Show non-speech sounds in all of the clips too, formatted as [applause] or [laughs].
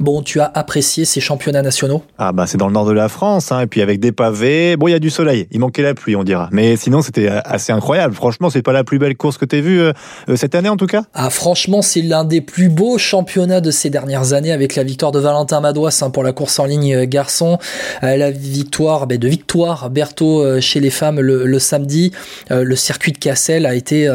Bon, tu as apprécié ces championnats nationaux? Ah bah c'est dans le nord de la France, hein, et puis avec des pavés. Bon, il y a du soleil, il manquait la pluie, on dira. Mais sinon, c'était assez incroyable. Franchement, c'est pas la plus belle course que tu vue euh, euh, cette année en tout cas? Ah franchement, c'est l'un des plus beaux championnats de ces dernières années avec la victoire de Valentin Madouas hein, pour la course en ligne euh, garçon, la victoire ben, de Victoire Berthaud chez les femmes le, samedi. le circuit de Cassel a été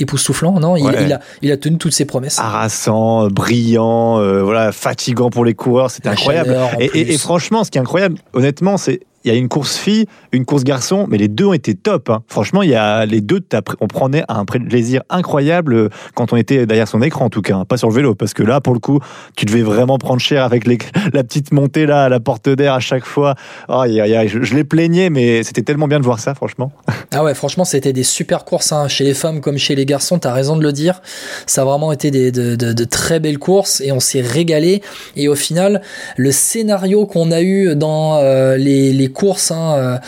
époustouflant, non? Il, a, il a tenu toutes ses promesses. Harassant, brillant, euh, voilà, fatigant pour les coureurs, c'était incroyable. et, franchement, ce qui est incroyable, honnêtement, c'est il y a une course fille, une course garçon, mais les deux ont été top. Hein. Franchement, il y a les deux, on prenait un plaisir incroyable euh, quand on était derrière son écran, en tout cas, hein. pas sur le vélo, parce que là, pour le coup, tu devais vraiment prendre cher avec [laughs] la petite montée là, à la porte d'air à chaque fois. Oh, je, je, les plaignais, mais c'était tellement bien de voir ça, franchement. [laughs] Ah ouais, franchement, c'était des super courses hein. chez les femmes comme chez les garçons. T'as raison de le dire. Ça a vraiment été de, très belles courses et on s'est régalé. Et au final, le scénario qu'on a eu dans euh, les courses, hein, euh,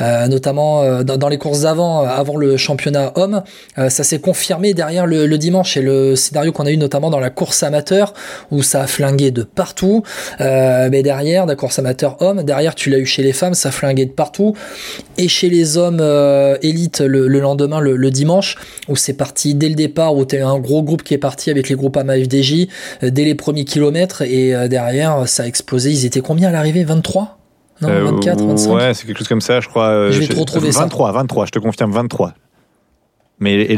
euh, notamment euh, dans, les courses d'avant, avant le championnat homme, ça s'est confirmé derrière le, dimanche et le scénario qu'on a eu notamment dans la course amateur où ça a flingué de partout. mais derrière, la course amateur homme, derrière tu l'as eu chez les femmes, ça a flingué de partout. Et chez les hommes élite le, lendemain, le, dimanche, où c'est parti dès le départ, où tu as un gros groupe qui est parti avec les groupes AMA FDJ dès les premiers kilomètres et derrière ça a explosé. Ils étaient combien à l'arrivée? 23 non, 24, 25 euh, Ouais, c'est quelque chose comme ça, je crois. Euh, je vais te retrouver 23, ça. 23, je te confirme, 23. Mais le,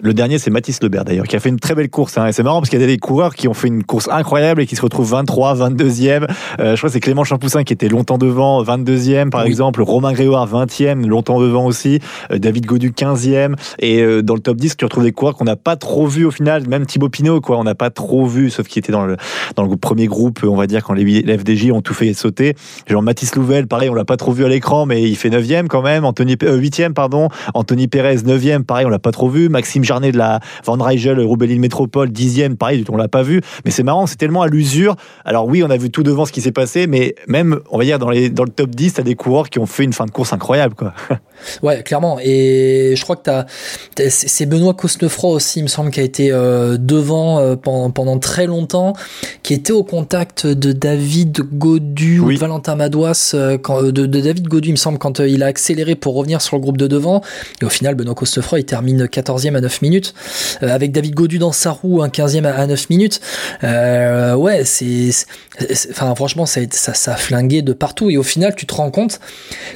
le, dernier, c'est Mathis Lebert d'ailleurs, qui a fait une très belle course. Hein. Et c'est marrant parce qu'il y a des coureurs qui ont fait une course incroyable et qui se retrouvent 23, 22e. Euh, je crois que c'est Clément Champoussin qui était longtemps devant, 22e par exemple. Romain Grégoire, 20e, longtemps devant aussi. Euh, David Godu, 15e. Et euh, dans le top 10, tu retrouves des coureurs qu'on n'a pas trop vus au final. Même Thibaut Pinot, quoi, on n'a pas trop vu, sauf qu'il était dans le, dans le premier groupe, on va dire, quand les, les FDJ ont tout fait sauter. Genre Mathis Louvel, pareil, on l'a pas trop vu à l'écran, mais il fait 9e quand même. Anthony, 8e, pardon. Anthony Pérez 9e, pareil, on l'a pas trop vu. Maxime Jarnet de la Van Rijel, Roubaix Métropole, 10e, pareil, on l'a pas vu. Mais c'est marrant, c'est tellement à l'usure. Alors oui, on a vu tout devant ce qui s'est passé, mais même, on va dire, dans, les, dans le top 10, t'as des coureurs qui ont fait une fin de course incroyable, quoi. [laughs] Ouais, clairement. Et je crois que t'as, c'est Benoît Cosnefroy aussi, il me semble, qui a été euh, devant euh, pendant, pendant très longtemps, qui était au contact de David Godu ou de Valentin Madouas, euh, quand, de, de, David Godu, il me semble, quand il a accéléré pour revenir sur le groupe de devant. Et au final, Benoît Cosnefroy, il termine 14e à 9 minutes, avec David Godu dans sa roue, un 15e à 9 minutes. ouais, c'est, enfin, franchement, ça, ça, ça a flingué de partout. Et au final, tu te rends compte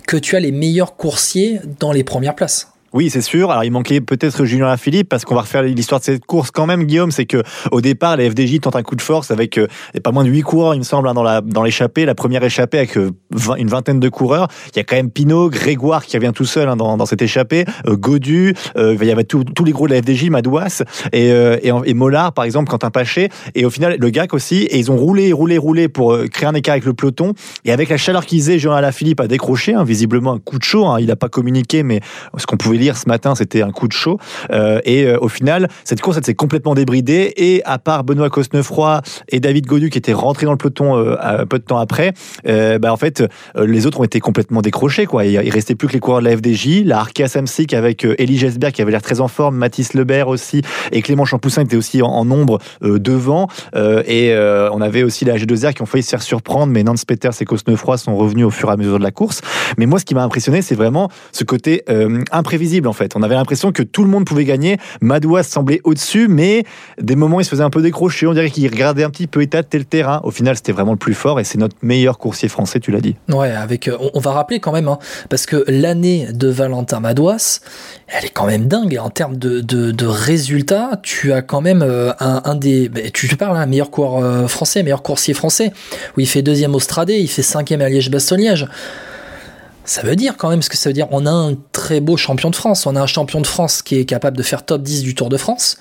que tu as les meilleurs coursiers dans les premières places. Oui, c'est sûr. Alors, il manquait peut-être Julien Lafilippe parce qu'on va refaire l'histoire de cette course quand même, Guillaume. C'est que au départ, les FDJ tentent un coup de force avec euh, pas moins de 8 coureurs, il me semble, hein, dans l'échappée. La première échappée avec euh, une vingtaine de coureurs. Il y a quand même Pinot, Grégoire qui revient tout seul hein, dans, dans cette échappée, euh, Godu, il y avait tous les gros de la FDJ, Madouas et, et, Mollard, par exemple, Quentin Paché. Et au final, le GAC aussi. Et ils ont roulé, roulé, roulé pour créer un écart avec le peloton. Et avec la chaleur qu'ils aient, Julien Lafilippe a décroché, hein, visiblement un coup de chaud. Il n'a pas communiqué, mais ce qu'on pouvait ce matin, c'était un coup de chaud. Euh, et euh, au final, cette course, elle s'est complètement débridée. Et à part Benoît Cosnefroy et David Godu qui étaient rentrés dans le peloton euh, peu de temps après, bah, en fait, les autres ont été complètement décrochés. Quoi. Il, restait plus que les coureurs de la FDJ, la Arkea Samsic avec Elie Gesberg qui avait l'air très en forme, Mathis Lebert aussi, et Clément Champoussin était aussi en, nombre devant. et on avait aussi la G2R qui ont failli se faire surprendre, mais Nance Peters et Cosnefroy sont revenus au fur et à mesure de la course. Mais moi, ce qui m'a impressionné, c'est vraiment ce côté imprévisible en fait. On avait l'impression que tout le monde pouvait gagner. Madouas semblait au-dessus, mais des moments il se faisait un peu décrocher. On dirait qu'il regardait un petit peu étater le terrain. Au final, c'était vraiment le plus fort et c'est notre meilleur coursier français, tu l'as dit. Ouais, avec. Euh, on, va rappeler quand même, hein, parce que l'année de Valentin Madouas, elle est quand même dingue en termes de, résultats. Tu as quand même euh, un, des. Bah, tu, parles, un hein, meilleur coureur euh, français, meilleur coursier français, où il fait deuxième au Stradé, il fait cinquième à Liège-Bastogne-Liège ça veut dire quand même ce que ça veut dire. On a un très beau champion de France. On a un champion de France qui est capable de faire top 10 du Tour de France,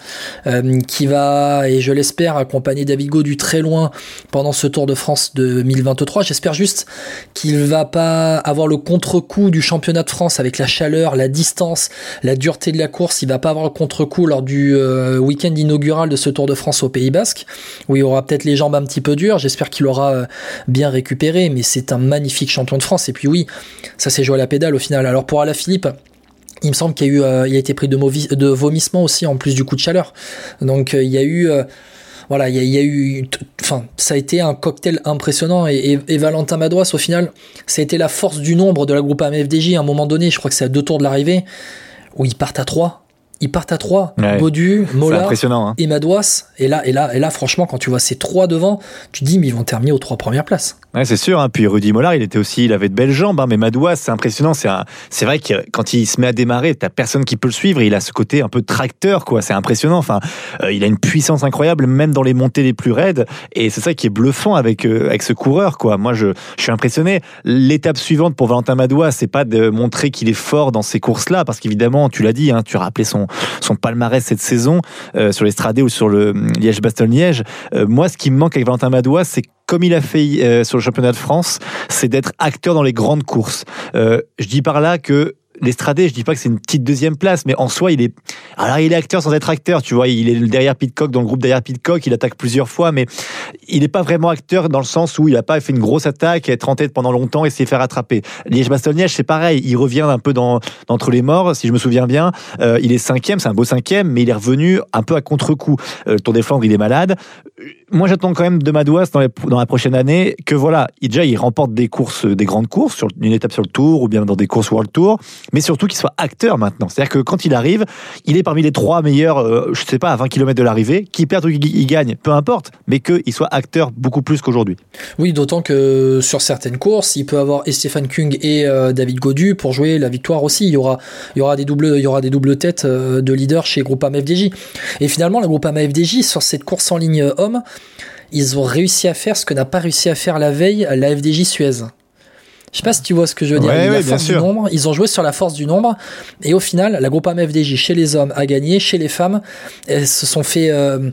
euh, qui va, et je l'espère, accompagner David du très loin pendant ce Tour de France 2023. J'espère juste qu'il va pas avoir le contre-coup du championnat de France avec la chaleur, la distance, la dureté de la course. Il va pas avoir le contre-coup lors du euh, week-end inaugural de ce Tour de France au Pays Basque, où il aura peut-être les jambes un petit peu dures. J'espère qu'il aura euh, bien récupéré, mais c'est un magnifique champion de France. Et puis oui, ça s'est joué à la pédale au final. Alors pour Alaphilippe, il me semble qu'il y a eu, euh, il a été pris de, de vomissement aussi en plus du coup de chaleur. Donc euh, il y a eu, euh, voilà, il y, a eu, enfin, ça a été un cocktail impressionnant et, Valentin Madouas, au final, ça a été la force du nombre de la groupe AMFDJ à un moment donné. Je crois que c'est à deux tours de l'arrivée où ils partent à trois ils partent à trois. Ouais. Baudu, Mola hein. et Madouas. Et là, et là, et là, franchement, quand tu vois ces trois devant, tu te dis, mais ils vont terminer aux trois premières places. Ouais, c'est sûr. Hein. Puis Rudy Mollard, il était aussi, il avait de belles jambes. Hein. Mais Madouas, c'est impressionnant. C'est c'est vrai que quand il se met à démarrer, t'as personne qui peut le suivre. Il a ce côté un peu tracteur, quoi. C'est impressionnant. Enfin, euh, il a une puissance incroyable, même dans les montées les plus raides. Et c'est ça qui est bluffant avec euh, avec ce coureur, quoi. Moi, je, je suis impressionné. L'étape suivante pour Valentin Madouas, c'est pas de montrer qu'il est fort dans ces courses-là, parce qu'évidemment, tu l'as dit, hein, tu as rappelé son son palmarès cette saison euh, sur l'Estradé ou sur le Liège-Bastogne-Liège. Euh, moi, ce qui me manque avec Valentin Madois, c'est comme il a fait euh, sur le championnat de France, c'est d'être acteur dans les grandes courses. je dis par là que l'Estradé, je dis pas que c'est une petite deuxième place, mais en soi, il est, alors il est acteur sans être acteur, tu vois, il est derrière Pitcock, dans le groupe derrière Pitcock, il attaque plusieurs fois, mais il n'est pas vraiment acteur dans le sens où il n'a pas fait une grosse attaque, être en tête pendant longtemps et s'est fait rattraper. Liège-Bastogne-Liège, c'est pareil, il revient un peu dans, entre les morts, si je me souviens bien, euh, il est cinquième, c'est un beau cinquième, mais il est revenu un peu à contre-coup. Euh, Tour des Flandres, il est malade. Moi, j'attends quand même de Madouas dans, la prochaine année que voilà, il, déjà, il remporte des courses, des grandes courses, sur une étape sur le Tour ou bien dans des courses World Tour, mais surtout qu'il soit acteur maintenant. C'est-à-dire que quand il arrive, il est parmi les trois meilleurs, euh, je sais pas, à 20 km de l'arrivée, qui perd ou qui gagne, peu importe, mais qu'il soit acteur beaucoup plus qu'aujourd'hui. Oui, d'autant que sur certaines courses, il peut avoir Stéphane Kung et euh, David Godu pour jouer la victoire aussi. Il y aura, des doubles, il des doubles têtes euh, de leader chez Groupama FDJ. Et finalement, la Groupama FDJ sur cette course en ligne homme, ils ont réussi à faire ce que n'a pas réussi à faire la veille la FDJ Suez. Je sais pas si tu vois ce que je veux dire. la force du nombre. Ils ont joué sur la force du nombre. Et au final, la groupe FDJ chez les hommes a gagné. Chez les femmes, elles se sont fait. Euh,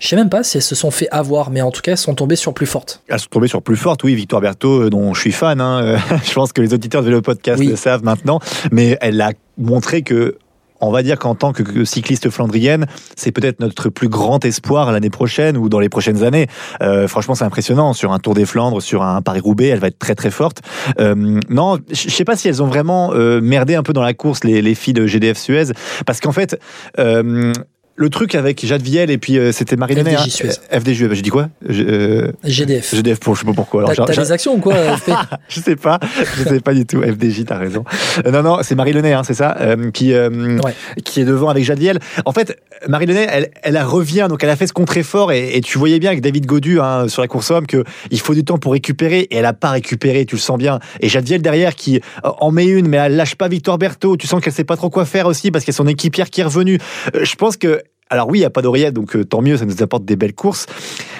je sais même pas si elles se sont fait avoir, mais en tout cas, elles sont tombées sur plus fortes. Elles sont tombées sur plus fortes, oui. Victoire Berthaud, euh, dont je suis fan, hein, [laughs] je pense que les auditeurs de le podcast le savent maintenant, mais elle a montré que on va dire qu'en tant que cycliste flandrienne, c'est peut-être notre plus grand espoir l'année prochaine ou dans les prochaines années. Euh, franchement, c'est impressionnant. Sur un Tour des Flandres, sur un Paris-Roubaix, elle va être très très forte. Euh, non, je sais pas si elles ont vraiment euh, merdé un peu dans la course, les, les filles de GDF Suez, parce qu'en fait, le truc avec Jade Viel et puis euh, c'était Marie FDJ, hein. Suez. FDJ, bah, j'ai dit quoi? Euh, GDF. GDF pour je sais pas pourquoi. T'as des actions ou quoi [laughs] Je sais pas, je sais pas du tout. FDJ, t'as raison. Euh, non non, c'est Marie Lenay, hein, c'est ça, qui qui est devant avec Jade Viel. En fait, Marie Lenay, elle, elle revient, donc elle a fait ce contre-effort et, et, tu voyais bien avec David Godu hein, sur la course homme que il faut du temps pour récupérer et elle a pas récupéré, tu le sens bien. Et Jade Viel derrière qui en met une, mais elle lâche pas Victoire Berthaud. Tu sens qu'elle sait pas trop quoi faire aussi parce qu'il y a son équipière qui est revenue. je pense que alors oui, il n'y a pas d'oreillette, donc euh, tant mieux, ça nous apporte des belles courses.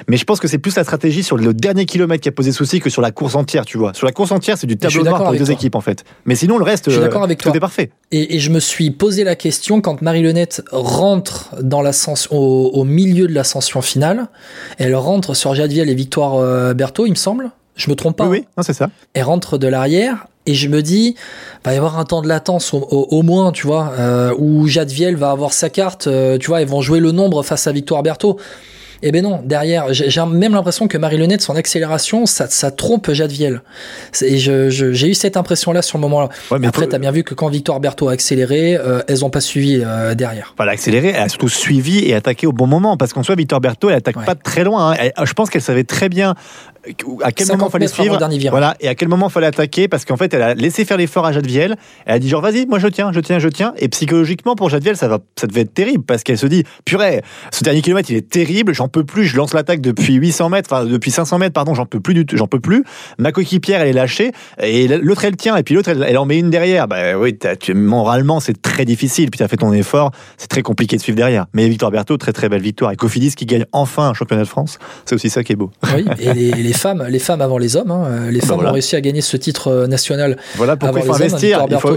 Mais je pense que c'est plus la stratégie sur le dernier kilomètre qui a posé souci que sur la course entière, tu vois. Sur la course entière, c'est du tableau noir pour les deux équipes, en fait. Mais sinon, le reste, je d'accord avec tout est parfait. Et, je me suis posé la question quand Marie Lenette rentre dans l'ascension, au, milieu de l'ascension finale. Elle rentre sur Jadviel et Victoire euh, Berthaud, il me semble. Je me trompe pas. Oui, oui, c'est ça. Elle rentre de l'arrière et je me dis, va y avoir un temps de latence au, moins, tu vois, euh, où Jadviel va avoir sa carte, euh, tu vois, ils vont jouer le nombre face à Victoire Berthaud. Eh ben non, derrière, j'ai même l'impression que Marie Lenette, son accélération, ça, ça trompe Jadviel. Et j'ai eu cette impression-là sur le moment-là. Ouais, Après, t'as bien vu que quand Victoire Berthaud a accéléré, euh, elles ont pas suivi euh, derrière. Voilà, accéléré, elle a surtout suivi et attaqué au bon moment. Parce qu'en soi, Victoire Berthaud, elle attaque pas très loin. Hein. je pense qu'elle savait très bien à quel moment fallait suivre voilà et à quel moment fallait attaquer? Parce qu'en fait elle a laissé faire l'effort à Jadviel elle a dit genre vas-y moi je tiens je tiens je tiens. Et psychologiquement pour Jadviel ça va ça devait être terrible parce qu'elle se dit purée ce dernier kilomètre il est terrible j'en peux plus je lance l'attaque depuis 800 mètres enfin depuis 500 mètres pardon j'en peux plus du tout j'en peux plus. Ma coéquipière elle est lâchée et l'autre elle tient et puis l'autre elle, en met une derrière. Bah oui tu, moralement c'est très difficile puis tu as fait ton effort c'est très compliqué de suivre derrière. Mais Victoire Berthaud très très belle victoire. Et Cofidis qui gagne enfin un championnat de France c'est aussi ça qui est beau. Oui et les [laughs] femmes, les femmes avant les hommes. Hein. Les bah femmes ont réussi à gagner ce titre euh, national. Voilà pourquoi il faut investir. [laughs] il, faut,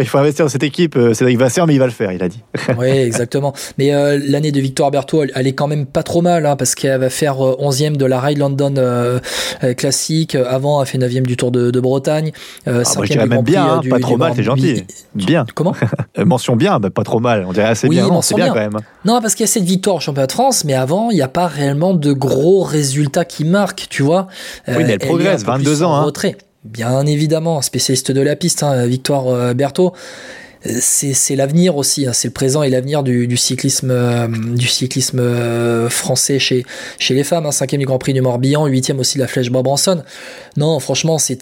il, faut, investir dans cette équipe. Euh, Cédric Vasseur, mais il va le faire, il a dit. [laughs] oui, exactement. Mais euh, l'année de Victoire Berthaud, elle, est quand même pas trop mal, hein, parce qu'elle va faire 11e de la Ride London classique. Avant, elle fait 9e du Tour de, Bretagne. Ah, moi, je dirais même bien, hein, pas trop mal, c'est gentil. Bien. Comment [laughs] Mention bien, bah, pas trop mal. On dirait assez bien. Non, c'est bien, quand même. Non, parce qu'il y a cette victoire au championnat de France, mais avant, il n'y a pas réellement de gros résultats qui marquent, tu vois. Oui, mais elle, progresse, 22 ans. Hein. Retrait. Bien évidemment, spécialiste de la piste, hein, Victoire euh, Berthaud. c'est l'avenir aussi, hein. c'est le présent et l'avenir du, cyclisme, euh, du cyclisme euh, français chez, chez les femmes. Hein. Cinquième du Grand Prix du Morbihan, huitième aussi de la Flèche Bob-Branson. Non, franchement, c'est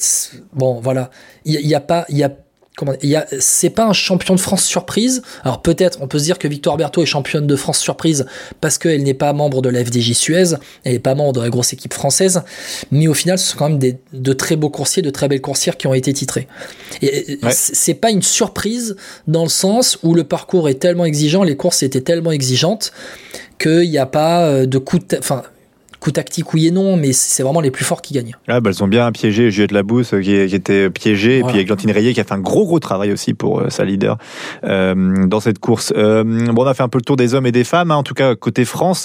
bon, voilà. Il y, a pas, il y a comment c'est pas un champion de France surprise. Alors peut-être on peut se dire que Victoire Berthaud est championne de France surprise parce qu'elle n'est pas membre de la FDJ Suez, elle n'est pas membre de la grosse équipe française, mais au final ce sont quand même des, de très beaux coursiers, de très belles coursières qui ont été titrés. Et c'est pas une surprise dans le sens où le parcours est tellement exigeant, les courses étaient tellement exigeantes qu'il n'y a pas euh, de coup de, enfin coup tactique, oui et non, mais c'est vraiment les plus forts qui gagnent. Ah, bah, elles ont bien piégé Juliette Labousse qui, qui était piégée, et puis Églantine Rayet qui a fait un gros gros travail aussi pour euh, sa leader euh, dans cette course. Euh, bon, on a fait un peu le tour des hommes et des femmes, hein, en tout cas côté France.